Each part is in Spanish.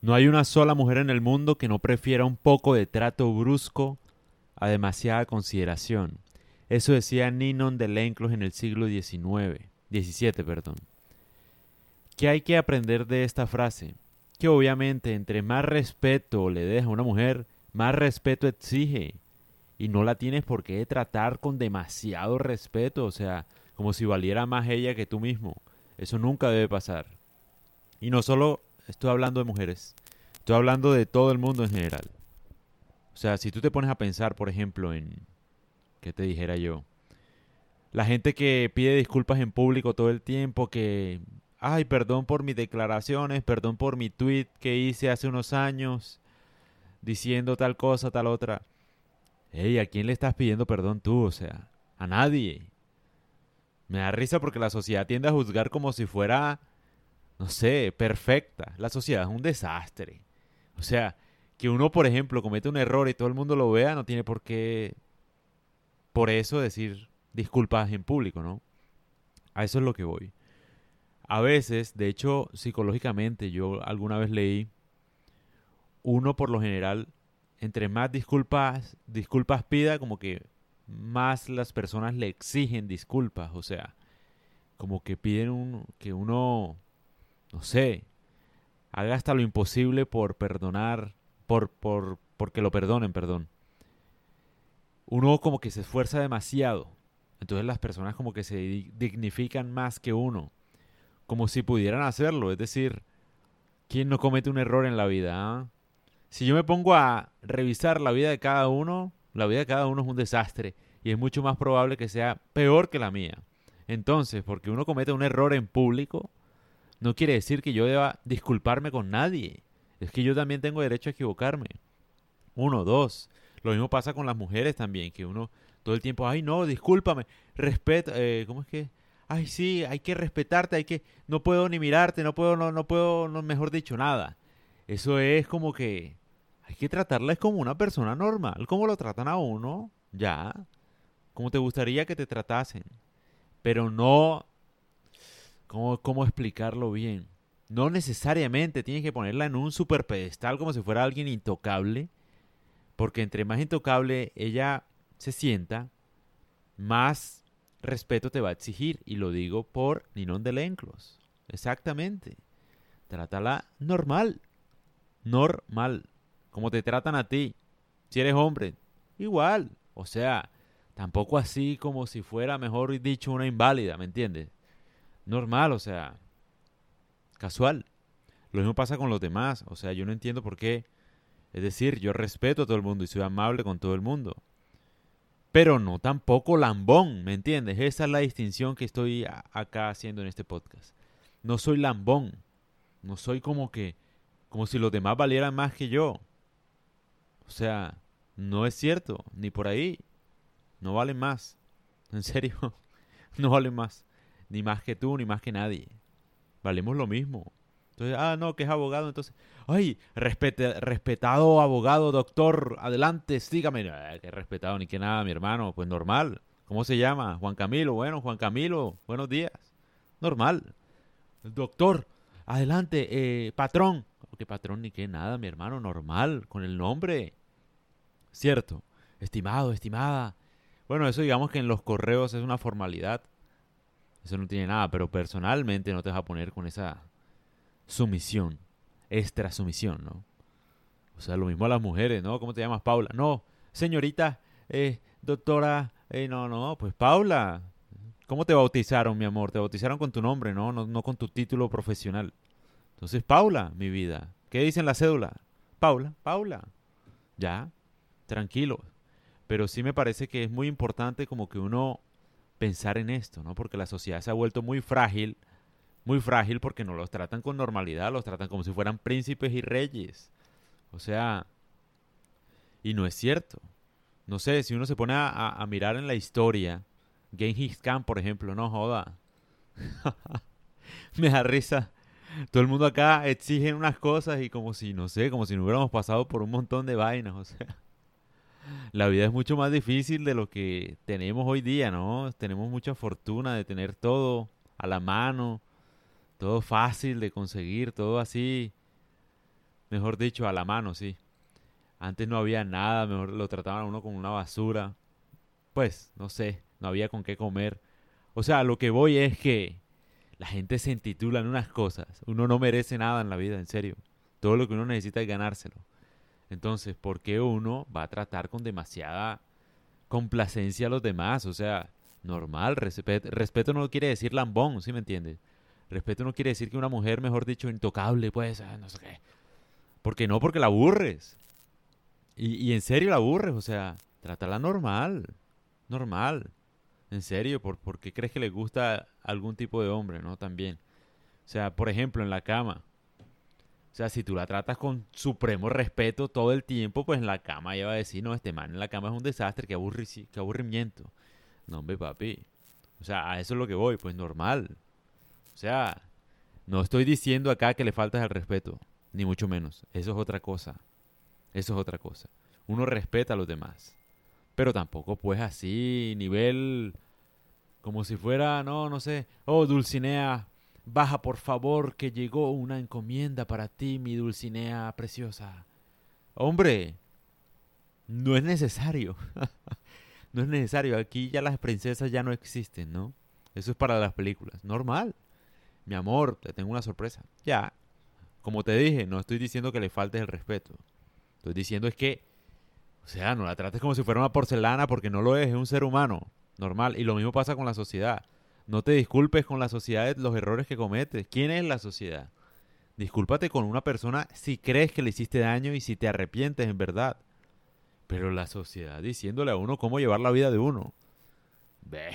No hay una sola mujer en el mundo que no prefiera un poco de trato brusco a demasiada consideración. Eso decía Ninon de Lenclos en el siglo XIX, XVII, perdón. ¿Qué hay que aprender de esta frase? Que obviamente entre más respeto le deja a una mujer, más respeto exige. Y no la tienes por qué tratar con demasiado respeto, o sea, como si valiera más ella que tú mismo. Eso nunca debe pasar. Y no solo estoy hablando de mujeres, estoy hablando de todo el mundo en general. O sea, si tú te pones a pensar, por ejemplo, en, ¿qué te dijera yo? La gente que pide disculpas en público todo el tiempo, que, ay, perdón por mis declaraciones, perdón por mi tweet que hice hace unos años, diciendo tal cosa, tal otra. Ey, ¿a quién le estás pidiendo perdón tú? O sea, a nadie. Me da risa porque la sociedad tiende a juzgar como si fuera, no sé, perfecta. La sociedad es un desastre. O sea, que uno, por ejemplo, comete un error y todo el mundo lo vea, no tiene por qué, por eso, decir disculpas en público, ¿no? A eso es lo que voy. A veces, de hecho, psicológicamente, yo alguna vez leí, uno por lo general, entre más disculpas, disculpas pida, como que más las personas le exigen disculpas, o sea, como que piden un, que uno, no sé, haga hasta lo imposible por perdonar, por, por, porque lo perdonen, perdón. Uno como que se esfuerza demasiado, entonces las personas como que se dignifican más que uno, como si pudieran hacerlo, es decir, ¿quién no comete un error en la vida? Ah? Si yo me pongo a revisar la vida de cada uno, la vida de cada uno es un desastre y es mucho más probable que sea peor que la mía. Entonces, porque uno comete un error en público, no quiere decir que yo deba disculparme con nadie. Es que yo también tengo derecho a equivocarme. Uno, dos. Lo mismo pasa con las mujeres también, que uno todo el tiempo, ay no, discúlpame, respeta, eh, ¿cómo es que? Ay sí, hay que respetarte, hay que, no puedo ni mirarte, no puedo, no, no puedo, no, mejor dicho, nada. Eso es como que hay que tratarles como una persona normal, como lo tratan a uno, ya, como te gustaría que te tratasen, pero no, ¿cómo, cómo explicarlo bien? No necesariamente tienes que ponerla en un super pedestal como si fuera alguien intocable, porque entre más intocable ella se sienta, más respeto te va a exigir, y lo digo por Ninón de Lenclos. Exactamente. Trátala normal normal, como te tratan a ti. Si eres hombre, igual. O sea, tampoco así como si fuera, mejor dicho, una inválida, ¿me entiendes? Normal, o sea, casual. Lo mismo pasa con los demás. O sea, yo no entiendo por qué. Es decir, yo respeto a todo el mundo y soy amable con todo el mundo. Pero no tampoco lambón, ¿me entiendes? Esa es la distinción que estoy acá haciendo en este podcast. No soy lambón. No soy como que como si los demás valieran más que yo. O sea, no es cierto, ni por ahí. No valen más. En serio, no valen más. Ni más que tú, ni más que nadie. Valemos lo mismo. Entonces, ah, no, que es abogado, entonces, ay, respete, respetado abogado, doctor, adelante, sígame. que respetado ni que nada, mi hermano, pues normal. ¿Cómo se llama? Juan Camilo, bueno, Juan Camilo, buenos días. Normal. Doctor, adelante, eh, patrón, qué patrón ni qué nada, mi hermano, normal, con el nombre. Cierto, estimado, estimada. Bueno, eso digamos que en los correos es una formalidad. Eso no tiene nada, pero personalmente no te vas a poner con esa sumisión, extra sumisión, ¿no? O sea, lo mismo a las mujeres, ¿no? ¿Cómo te llamas, Paula? No, señorita, eh, doctora, eh, no, no, pues Paula. ¿Cómo te bautizaron, mi amor? Te bautizaron con tu nombre, ¿no? No, no con tu título profesional. Entonces, Paula, mi vida. ¿Qué dice en la cédula? Paula, Paula. Ya, tranquilo. Pero sí me parece que es muy importante como que uno pensar en esto, ¿no? Porque la sociedad se ha vuelto muy frágil, muy frágil porque no los tratan con normalidad, los tratan como si fueran príncipes y reyes. O sea, y no es cierto. No sé, si uno se pone a, mirar en la historia, Genghis Khan, por ejemplo, no joda. me da risa todo el mundo acá exige unas cosas y como si, no sé, como si no hubiéramos pasado por un montón de vainas, o sea. La vida es mucho más difícil de lo que tenemos hoy día, ¿no? Tenemos mucha fortuna de tener todo a la mano, todo fácil de conseguir, todo así. mejor dicho, a la mano, sí. Antes no había nada, mejor lo trataban a uno como una basura. Pues, no sé, no había con qué comer. O sea, lo que voy es que la gente se intitula en unas cosas. Uno no merece nada en la vida, en serio. Todo lo que uno necesita es ganárselo. Entonces, ¿por qué uno va a tratar con demasiada complacencia a los demás? O sea, normal, respeto, no quiere decir lambón, ¿sí me entiendes? Respeto no quiere decir que una mujer, mejor dicho, intocable, pues, ah, no sé qué. ¿Por qué no? Porque la aburres. Y, y en serio la aburres, o sea, trátala normal. Normal. En serio, ¿por, ¿por qué crees que le gusta algún tipo de hombre, no? También. O sea, por ejemplo, en la cama. Sea, si tú la tratas con supremo respeto todo el tiempo, pues en la cama ella va a decir, no, este man en la cama es un desastre, qué, qué aburrimiento. No, hombre, papi. O sea, a eso es lo que voy, pues normal. O sea, no estoy diciendo acá que le faltas el respeto, ni mucho menos. Eso es otra cosa. Eso es otra cosa. Uno respeta a los demás. Pero tampoco pues así, nivel como si fuera, no, no sé, oh Dulcinea, baja por favor que llegó una encomienda para ti, mi Dulcinea preciosa. Hombre, no es necesario. no es necesario. Aquí ya las princesas ya no existen, ¿no? Eso es para las películas. Normal mi amor, te tengo una sorpresa. Ya, como te dije, no estoy diciendo que le faltes el respeto. Estoy diciendo es que, o sea, no la trates como si fuera una porcelana porque no lo es, es un ser humano, normal. Y lo mismo pasa con la sociedad. No te disculpes con la sociedad los errores que cometes. ¿Quién es la sociedad? Discúlpate con una persona si crees que le hiciste daño y si te arrepientes en verdad. Pero la sociedad diciéndole a uno cómo llevar la vida de uno. Ve,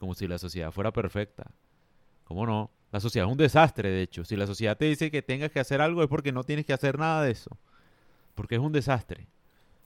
como si la sociedad fuera perfecta. ¿Cómo no? La sociedad es un desastre, de hecho. Si la sociedad te dice que tengas que hacer algo es porque no tienes que hacer nada de eso. Porque es un desastre.